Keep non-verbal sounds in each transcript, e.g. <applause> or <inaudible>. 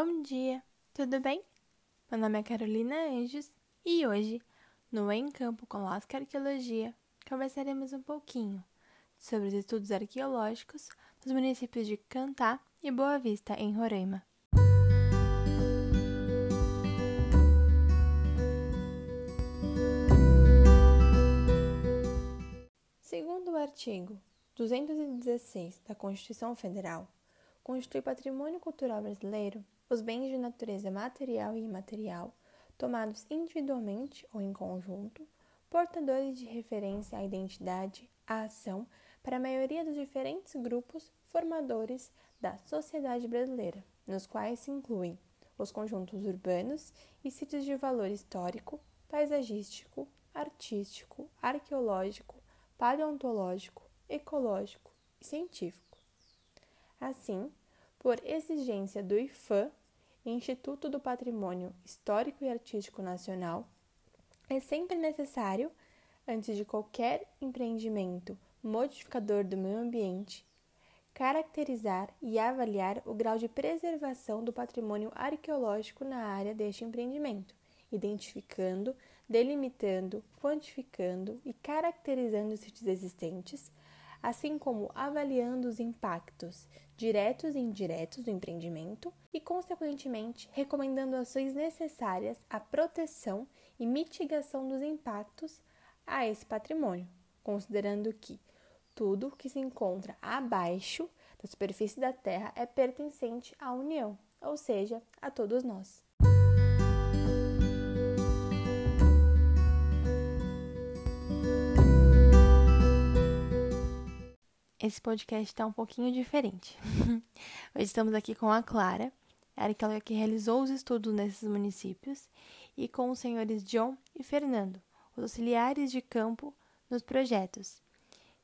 Bom dia, tudo bem? Meu nome é Carolina Anjos e hoje, no Em Campo com Lasca Arqueologia, conversaremos um pouquinho sobre os estudos arqueológicos dos municípios de Cantá e Boa Vista, em Roraima. Segundo o artigo 216 da Constituição Federal, constitui patrimônio cultural brasileiro os bens de natureza material e imaterial, tomados individualmente ou em conjunto, portadores de referência à identidade, à ação, para a maioria dos diferentes grupos formadores da sociedade brasileira, nos quais se incluem os conjuntos urbanos e sítios de valor histórico, paisagístico, artístico, arqueológico, paleontológico, ecológico e científico. Assim, por exigência do IFAM, Instituto do Patrimônio Histórico e Artístico Nacional, é sempre necessário, antes de qualquer empreendimento modificador do meio ambiente, caracterizar e avaliar o grau de preservação do patrimônio arqueológico na área deste empreendimento, identificando, delimitando, quantificando e caracterizando os sítios existentes, assim como avaliando os impactos diretos e indiretos do empreendimento e, consequentemente, recomendando ações necessárias à proteção e mitigação dos impactos a esse patrimônio, considerando que tudo que se encontra abaixo da superfície da Terra é pertencente à União, ou seja, a todos nós. Esse podcast está um pouquinho diferente. <laughs> Hoje estamos aqui com a Clara, aquela que realizou os estudos nesses municípios, e com os senhores John e Fernando, os auxiliares de campo nos projetos,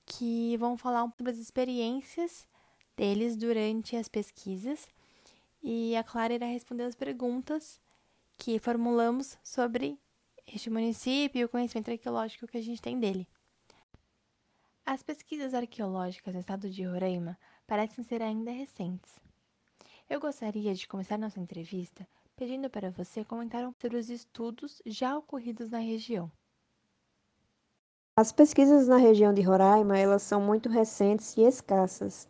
que vão falar sobre as experiências deles durante as pesquisas. E a Clara irá responder as perguntas que formulamos sobre este município e o conhecimento arqueológico que a gente tem dele. As pesquisas arqueológicas no estado de Roraima parecem ser ainda recentes. Eu gostaria de começar nossa entrevista pedindo para você comentar sobre os estudos já ocorridos na região. As pesquisas na região de Roraima, elas são muito recentes e escassas.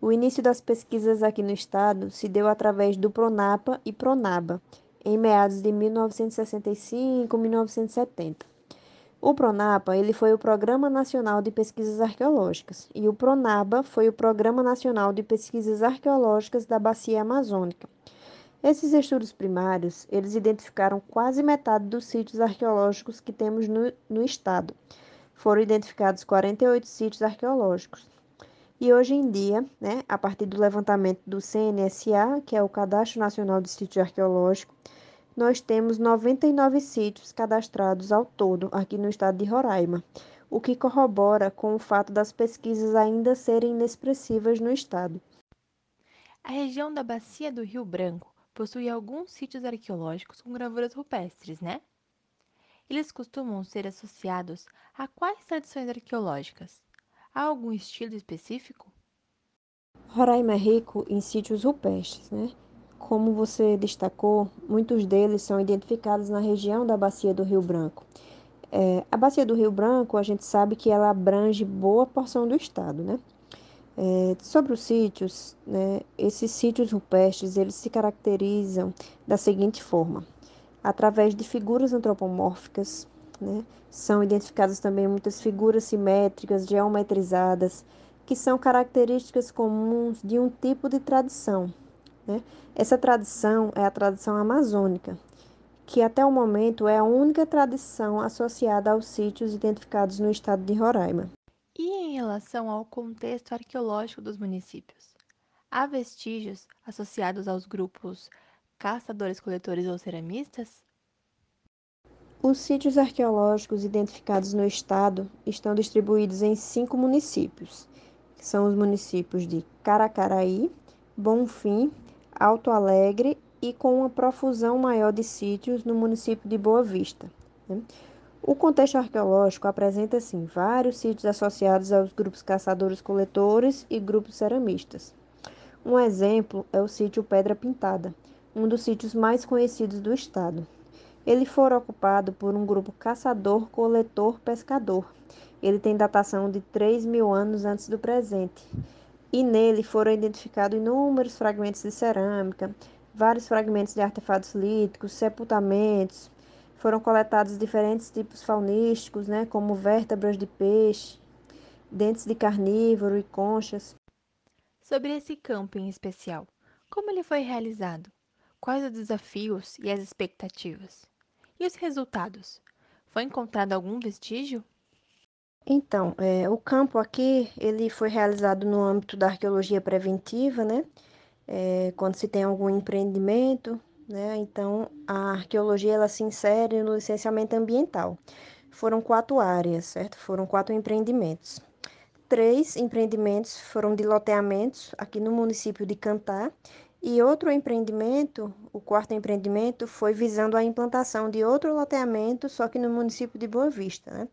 O início das pesquisas aqui no estado se deu através do Pronapa e Pronaba, em meados de 1965-1970. O Pronapa ele foi o Programa Nacional de Pesquisas Arqueológicas e o Pronaba foi o Programa Nacional de Pesquisas Arqueológicas da Bacia Amazônica. Esses estudos primários, eles identificaram quase metade dos sítios arqueológicos que temos no, no estado. Foram identificados 48 sítios arqueológicos. E hoje em dia, né, a partir do levantamento do CNSA, que é o Cadastro Nacional de Sítios Arqueológicos, nós temos 99 sítios cadastrados ao todo aqui no estado de Roraima, o que corrobora com o fato das pesquisas ainda serem inexpressivas no estado. A região da Bacia do Rio Branco possui alguns sítios arqueológicos com gravuras rupestres, né? Eles costumam ser associados a quais tradições arqueológicas? Há algum estilo específico? Roraima é rico em sítios rupestres, né? Como você destacou, muitos deles são identificados na região da Bacia do Rio Branco. É, a Bacia do Rio Branco, a gente sabe que ela abrange boa porção do estado, né? É, sobre os sítios, né, esses sítios rupestres, eles se caracterizam da seguinte forma. Através de figuras antropomórficas, né, são identificadas também muitas figuras simétricas, geometrizadas, que são características comuns de um tipo de tradição, né? Essa tradição é a tradição amazônica, que até o momento é a única tradição associada aos sítios identificados no estado de Roraima. E em relação ao contexto arqueológico dos municípios? Há vestígios associados aos grupos caçadores-coletores ou ceramistas? Os sítios arqueológicos identificados no estado estão distribuídos em cinco municípios, que são os municípios de Caracaraí, Bonfim, Alto Alegre e com uma profusão maior de sítios no município de Boa Vista. Né? O contexto arqueológico apresenta, sim, vários sítios associados aos grupos caçadores-coletores e grupos ceramistas. Um exemplo é o sítio Pedra Pintada, um dos sítios mais conhecidos do estado. Ele foi ocupado por um grupo caçador-coletor-pescador. Ele tem datação de 3 mil anos antes do presente. E nele foram identificados inúmeros fragmentos de cerâmica, vários fragmentos de artefatos líticos, sepultamentos. Foram coletados diferentes tipos faunísticos, né, como vértebras de peixe, dentes de carnívoro e conchas. Sobre esse campo em especial, como ele foi realizado? Quais os desafios e as expectativas? E os resultados? Foi encontrado algum vestígio? Então, é, o campo aqui ele foi realizado no âmbito da arqueologia preventiva, né? É, quando se tem algum empreendimento, né? Então, a arqueologia ela se insere no licenciamento ambiental. Foram quatro áreas, certo? Foram quatro empreendimentos. Três empreendimentos foram de loteamentos aqui no município de Cantá e outro empreendimento, o quarto empreendimento, foi visando a implantação de outro loteamento, só que no município de Boa Vista. Né?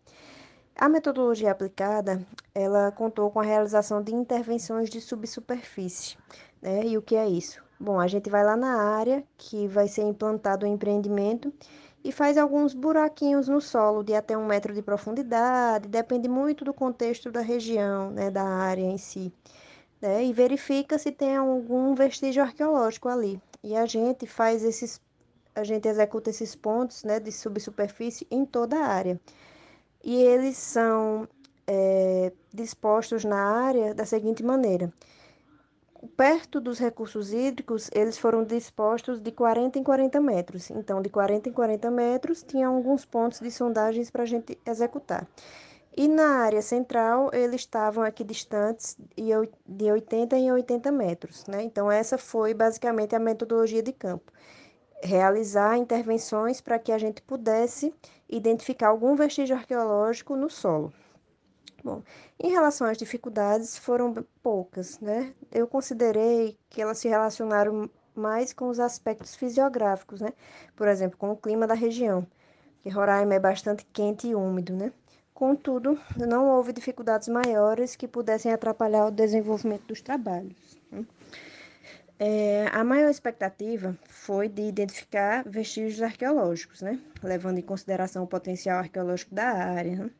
A metodologia aplicada, ela contou com a realização de intervenções de subsuperfície. Né? E o que é isso? Bom, a gente vai lá na área que vai ser implantado o empreendimento e faz alguns buraquinhos no solo de até um metro de profundidade, depende muito do contexto da região, né, da área em si né, e verifica se tem algum vestígio arqueológico ali. E a gente faz esses, a gente executa esses pontos né, de subsuperfície em toda a área. E eles são é, dispostos na área da seguinte maneira. Perto dos recursos hídricos, eles foram dispostos de 40 em 40 metros. Então, de 40 em 40 metros, tinha alguns pontos de sondagens para a gente executar. E na área central, eles estavam aqui distantes de 80 em 80 metros. Né? Então, essa foi basicamente a metodologia de campo. Realizar intervenções para que a gente pudesse identificar algum vestígio arqueológico no solo. Bom, em relação às dificuldades, foram poucas, né? Eu considerei que elas se relacionaram mais com os aspectos fisiográficos, né? Por exemplo, com o clima da região, que Roraima é bastante quente e úmido, né? Contudo, não houve dificuldades maiores que pudessem atrapalhar o desenvolvimento dos trabalhos. Né? É, a maior expectativa foi de identificar vestígios arqueológicos, né? levando em consideração o potencial arqueológico da área, né?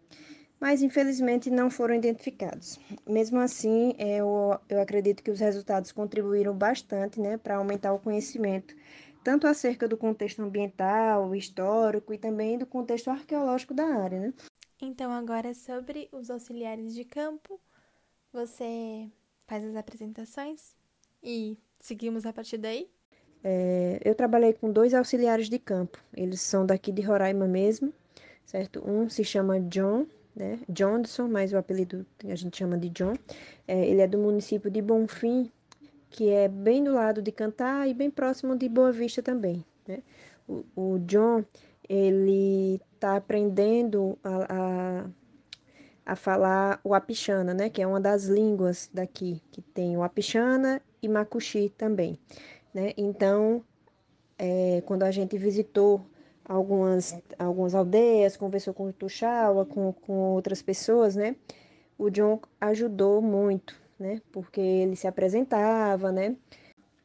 mas infelizmente não foram identificados. Mesmo assim, é, eu, eu acredito que os resultados contribuíram bastante né, para aumentar o conhecimento, tanto acerca do contexto ambiental, histórico e também do contexto arqueológico da área. Né? Então, agora sobre os auxiliares de campo, você faz as apresentações e seguimos a partir daí? É, eu trabalhei com dois auxiliares de campo, eles são daqui de Roraima mesmo, certo? Um se chama John, né? Johnson, mas o apelido a gente chama de John. É, ele é do município de Bonfim, que é bem do lado de Cantar e bem próximo de Boa Vista também, né? O, o John, ele está aprendendo a, a, a, falar o Apixana, né? Que é uma das línguas daqui, que tem o Apixana e também, né? Então, é, quando a gente visitou algumas, algumas aldeias, conversou com o Tuxaua, com, com outras pessoas, né? O John ajudou muito, né? Porque ele se apresentava, né?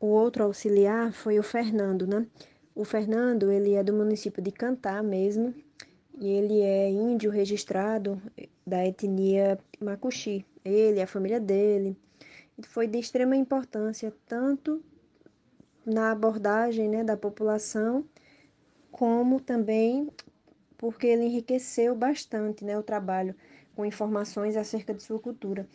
O outro auxiliar foi o Fernando, né? O Fernando, ele é do município de Cantá mesmo, e ele é índio registrado da etnia Macuxi. Ele, a família dele, foi de extrema importância tanto na abordagem né, da população, como também porque ele enriqueceu bastante né, o trabalho com informações acerca de sua cultura.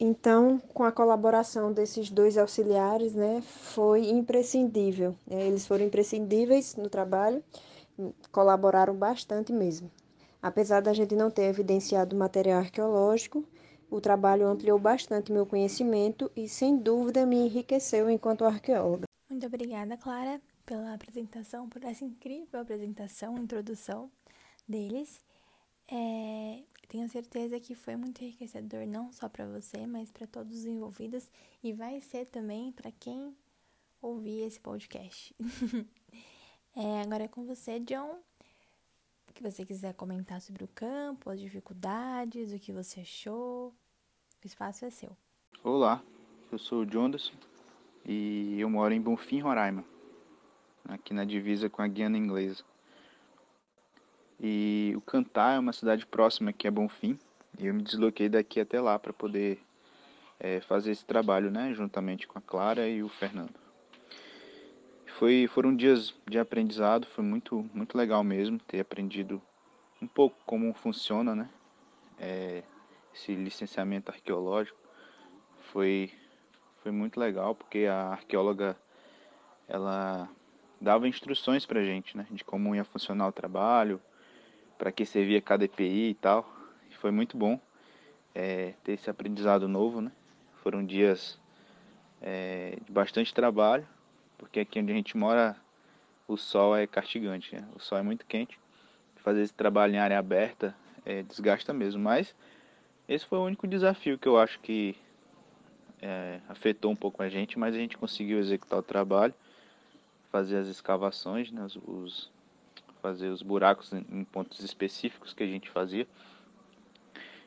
Então, com a colaboração desses dois auxiliares, né, foi imprescindível. Né, eles foram imprescindíveis no trabalho, colaboraram bastante mesmo. Apesar da gente não ter evidenciado material arqueológico, o trabalho ampliou bastante meu conhecimento e, sem dúvida, me enriqueceu enquanto arqueóloga. Muito obrigada, Clara, pela apresentação, por essa incrível apresentação, introdução deles. É, tenho certeza que foi muito enriquecedor, não só para você, mas para todos os envolvidos e vai ser também para quem ouvir esse podcast. <laughs> é, agora é com você, John. Que você quiser comentar sobre o campo, as dificuldades, o que você achou, o espaço é seu. Olá, eu sou o Jonderson e eu moro em Bonfim, Roraima. aqui na divisa com a Guiana Inglesa. E o Cantar é uma cidade próxima aqui a Bonfim, e eu me desloquei daqui até lá para poder é, fazer esse trabalho, né, juntamente com a Clara e o Fernando. Foi, foram dias de aprendizado, foi muito, muito legal mesmo ter aprendido um pouco como funciona, né, é, esse licenciamento arqueológico. Foi, foi muito legal porque a arqueóloga ela dava instruções para gente, né, de como ia funcionar o trabalho, para que servia cada EPI e tal. E foi muito bom é, ter esse aprendizado novo, né? Foram dias é, de bastante trabalho, porque aqui onde a gente mora o sol é castigante, né? o sol é muito quente. Fazer esse trabalho em área aberta é, desgasta mesmo, mas esse foi o único desafio que eu acho que é, afetou um pouco a gente, mas a gente conseguiu executar o trabalho, fazer as escavações, né, os, fazer os buracos em pontos específicos que a gente fazia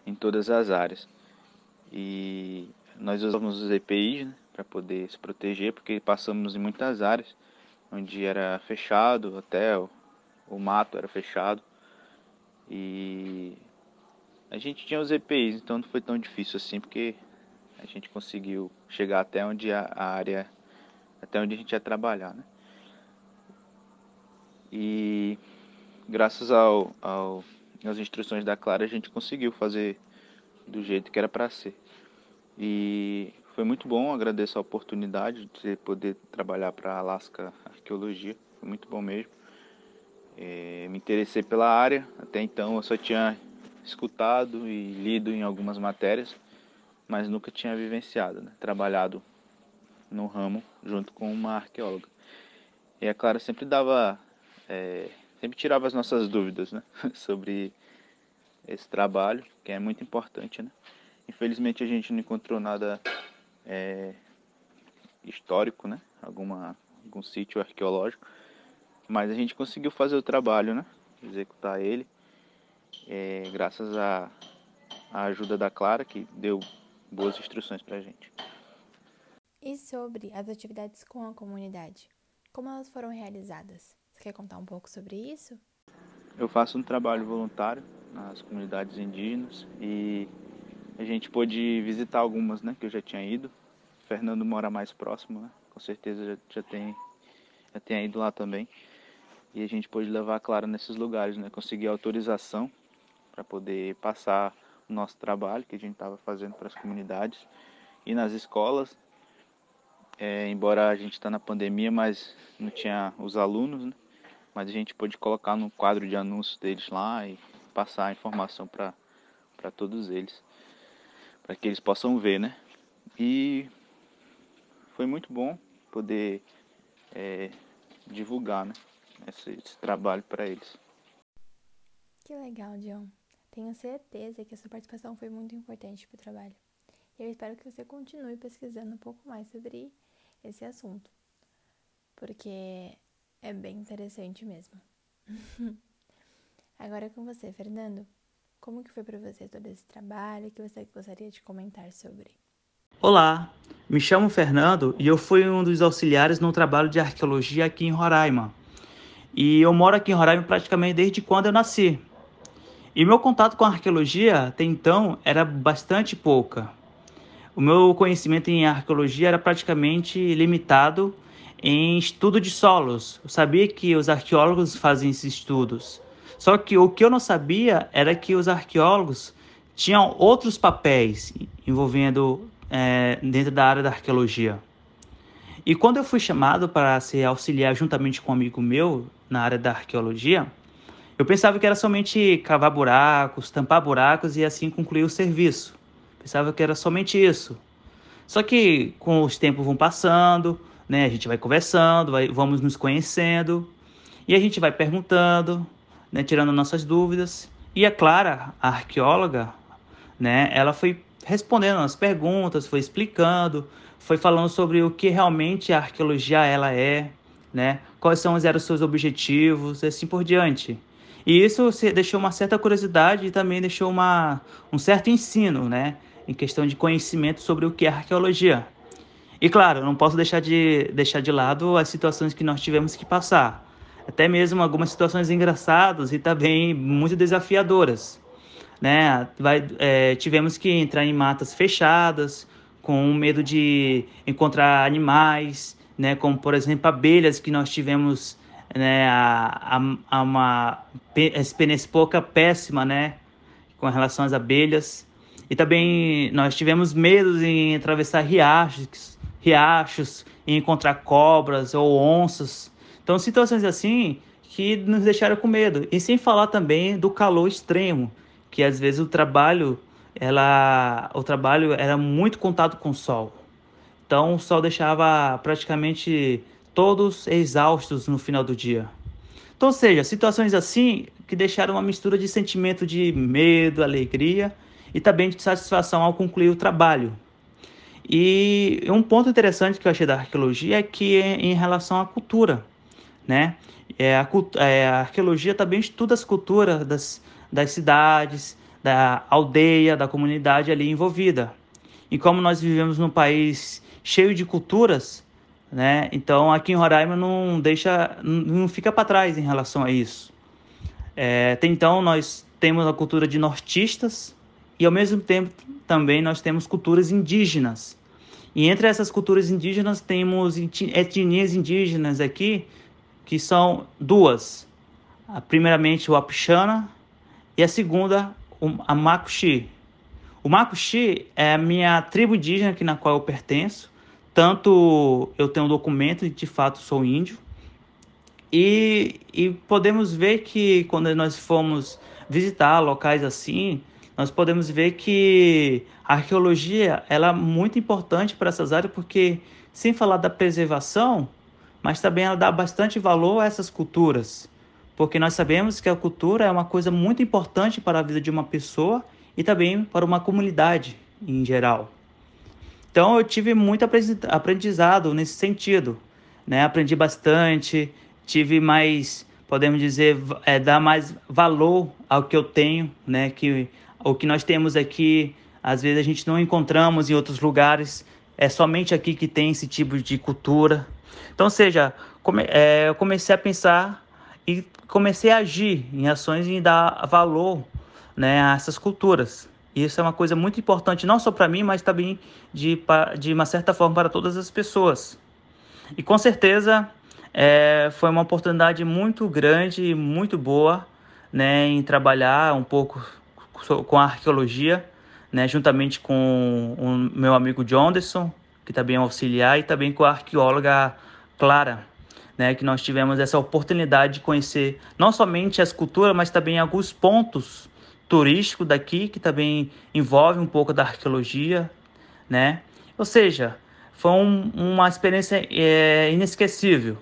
em todas as áreas. E nós usamos os EPIs né, para poder se proteger, porque passamos em muitas áreas onde era fechado, até o mato era fechado. E a gente tinha os EPIs, então não foi tão difícil assim, porque a gente conseguiu chegar até onde a, área, até onde a gente ia trabalhar, né? E graças ao, ao, às instruções da Clara, a gente conseguiu fazer do jeito que era para ser. E foi muito bom, agradeço a oportunidade de poder trabalhar para a Alaska Arqueologia, foi muito bom mesmo. É, me interessei pela área, até então eu só tinha escutado e lido em algumas matérias, mas nunca tinha vivenciado, né? trabalhado no ramo junto com uma arqueóloga. E a Clara sempre dava, é, sempre tirava as nossas dúvidas né? <laughs> sobre esse trabalho, que é muito importante. Né? Infelizmente a gente não encontrou nada é, histórico, né? Alguma, algum sítio arqueológico, mas a gente conseguiu fazer o trabalho, né? Executar ele, é, graças à, à ajuda da Clara, que deu boas instruções para a gente. E sobre as atividades com a comunidade? Como elas foram realizadas? Você quer contar um pouco sobre isso? Eu faço um trabalho voluntário nas comunidades indígenas e a gente pôde visitar algumas, né, que eu já tinha ido. O Fernando mora mais próximo, né? Com certeza já, já tem já tenha ido lá também. E a gente pôde levar a Clara nesses lugares, né? Conseguir autorização para poder passar o nosso trabalho que a gente estava fazendo para as comunidades e nas escolas. É, embora a gente está na pandemia, mas não tinha os alunos, né? Mas a gente pôde colocar no quadro de anúncios deles lá e passar a informação para todos eles para que eles possam ver, né? E foi muito bom poder é, divulgar, né? Esse, esse trabalho para eles. Que legal, John. Tenho certeza que a sua participação foi muito importante para o trabalho. E eu espero que você continue pesquisando um pouco mais sobre esse assunto, porque é bem interessante mesmo. <laughs> Agora é com você, Fernando. Como que foi para você todo esse trabalho? O que você gostaria de comentar sobre? Olá, me chamo Fernando e eu fui um dos auxiliares no trabalho de arqueologia aqui em Roraima. E eu moro aqui em Roraima praticamente desde quando eu nasci. E meu contato com a arqueologia até então era bastante pouca. O meu conhecimento em arqueologia era praticamente limitado em estudo de solos. Eu sabia que os arqueólogos fazem esses estudos, só que o que eu não sabia era que os arqueólogos tinham outros papéis envolvendo é, dentro da área da arqueologia. E quando eu fui chamado para ser auxiliar juntamente com um amigo meu na área da arqueologia, eu pensava que era somente cavar buracos, tampar buracos e assim concluir o serviço. Pensava que era somente isso. Só que com os tempos vão passando, né, a gente vai conversando, vai, vamos nos conhecendo e a gente vai perguntando, né, tirando nossas dúvidas. E a Clara, a arqueóloga, né, ela foi respondendo as perguntas, foi explicando, foi falando sobre o que realmente a arqueologia ela é, né, quais são os seus objetivos, assim por diante. E isso deixou uma certa curiosidade e também deixou uma, um certo ensino, né, em questão de conhecimento sobre o que é arqueologia. E claro, não posso deixar de, deixar de lado as situações que nós tivemos que passar. Até mesmo algumas situações engraçadas e também muito desafiadoras. Né? Vai, é, tivemos que entrar em matas fechadas, com medo de encontrar animais, né? como por exemplo abelhas que nós tivemos né? a, a, a uma penespoca péssima né? com relação às abelhas. E também nós tivemos medo em atravessar riachos, riachos e encontrar cobras ou onças. Então, situações assim que nos deixaram com medo. E sem falar também do calor extremo, que às vezes o trabalho, ela, o trabalho era muito contato com o sol. Então, o sol deixava praticamente todos exaustos no final do dia. Então, seja, situações assim que deixaram uma mistura de sentimento de medo, alegria e também de satisfação ao concluir o trabalho. E um ponto interessante que eu achei da arqueologia é que é em relação à cultura, né? É, a, é, a arqueologia também estuda as culturas das, das cidades, da aldeia, da comunidade ali envolvida. E como nós vivemos num país cheio de culturas, né? Então aqui em Roraima não deixa, não fica para trás em relação a isso. É, então nós temos a cultura de nortistas e ao mesmo tempo também nós temos culturas indígenas. E entre essas culturas indígenas temos etnias indígenas aqui que são duas. Primeiramente o Apixana e a segunda a Makuxi. O Makuxi é a minha tribo indígena na qual eu pertenço. Tanto eu tenho um documento e de fato sou índio. E, e podemos ver que quando nós fomos visitar locais assim, nós podemos ver que a arqueologia ela é muito importante para essas áreas, porque sem falar da preservação, mas também ela dá bastante valor a essas culturas, porque nós sabemos que a cultura é uma coisa muito importante para a vida de uma pessoa e também para uma comunidade em geral. Então eu tive muito aprendizado nesse sentido, né? Aprendi bastante, tive mais, podemos dizer, é, dar mais valor ao que eu tenho, né? Que o que nós temos aqui, às vezes a gente não encontramos em outros lugares, é somente aqui que tem esse tipo de cultura. Então, seja, come, é, eu comecei a pensar e comecei a agir em ações e dar valor né, a essas culturas. E isso é uma coisa muito importante, não só para mim, mas também de, de uma certa forma para todas as pessoas. E com certeza é, foi uma oportunidade muito grande, muito boa, né, em trabalhar um pouco com a arqueologia, né, juntamente com o meu amigo Jonderson, que também é auxiliar, e também com a arqueóloga Clara, né, que nós tivemos essa oportunidade de conhecer não somente as culturas, mas também alguns pontos turísticos daqui, que também envolve um pouco da arqueologia, né? Ou seja, foi um, uma experiência é, inesquecível.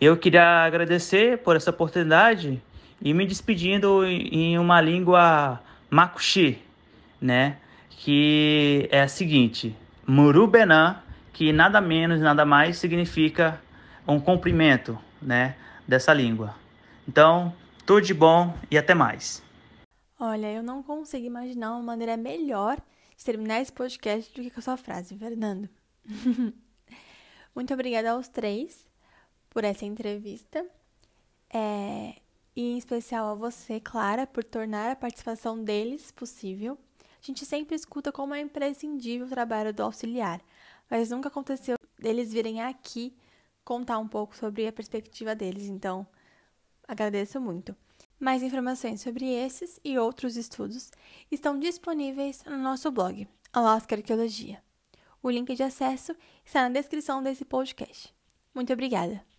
Eu queria agradecer por essa oportunidade e me despedindo em uma língua Makushi, né? Que é a seguinte: Murubenã, que nada menos, nada mais significa um cumprimento, né? Dessa língua. Então, tudo de bom e até mais. Olha, eu não consigo imaginar uma maneira melhor de terminar esse podcast do que com a sua frase, Fernando. <laughs> Muito obrigada aos três por essa entrevista. É, e em especial a você, Clara, por tornar a participação deles possível. A gente sempre escuta como é imprescindível o trabalho do auxiliar, mas nunca aconteceu deles virem aqui contar um pouco sobre a perspectiva deles, então agradeço muito. Mais informações sobre esses e outros estudos estão disponíveis no nosso blog, Alaska Arqueologia. O link de acesso está na descrição desse podcast. Muito obrigada!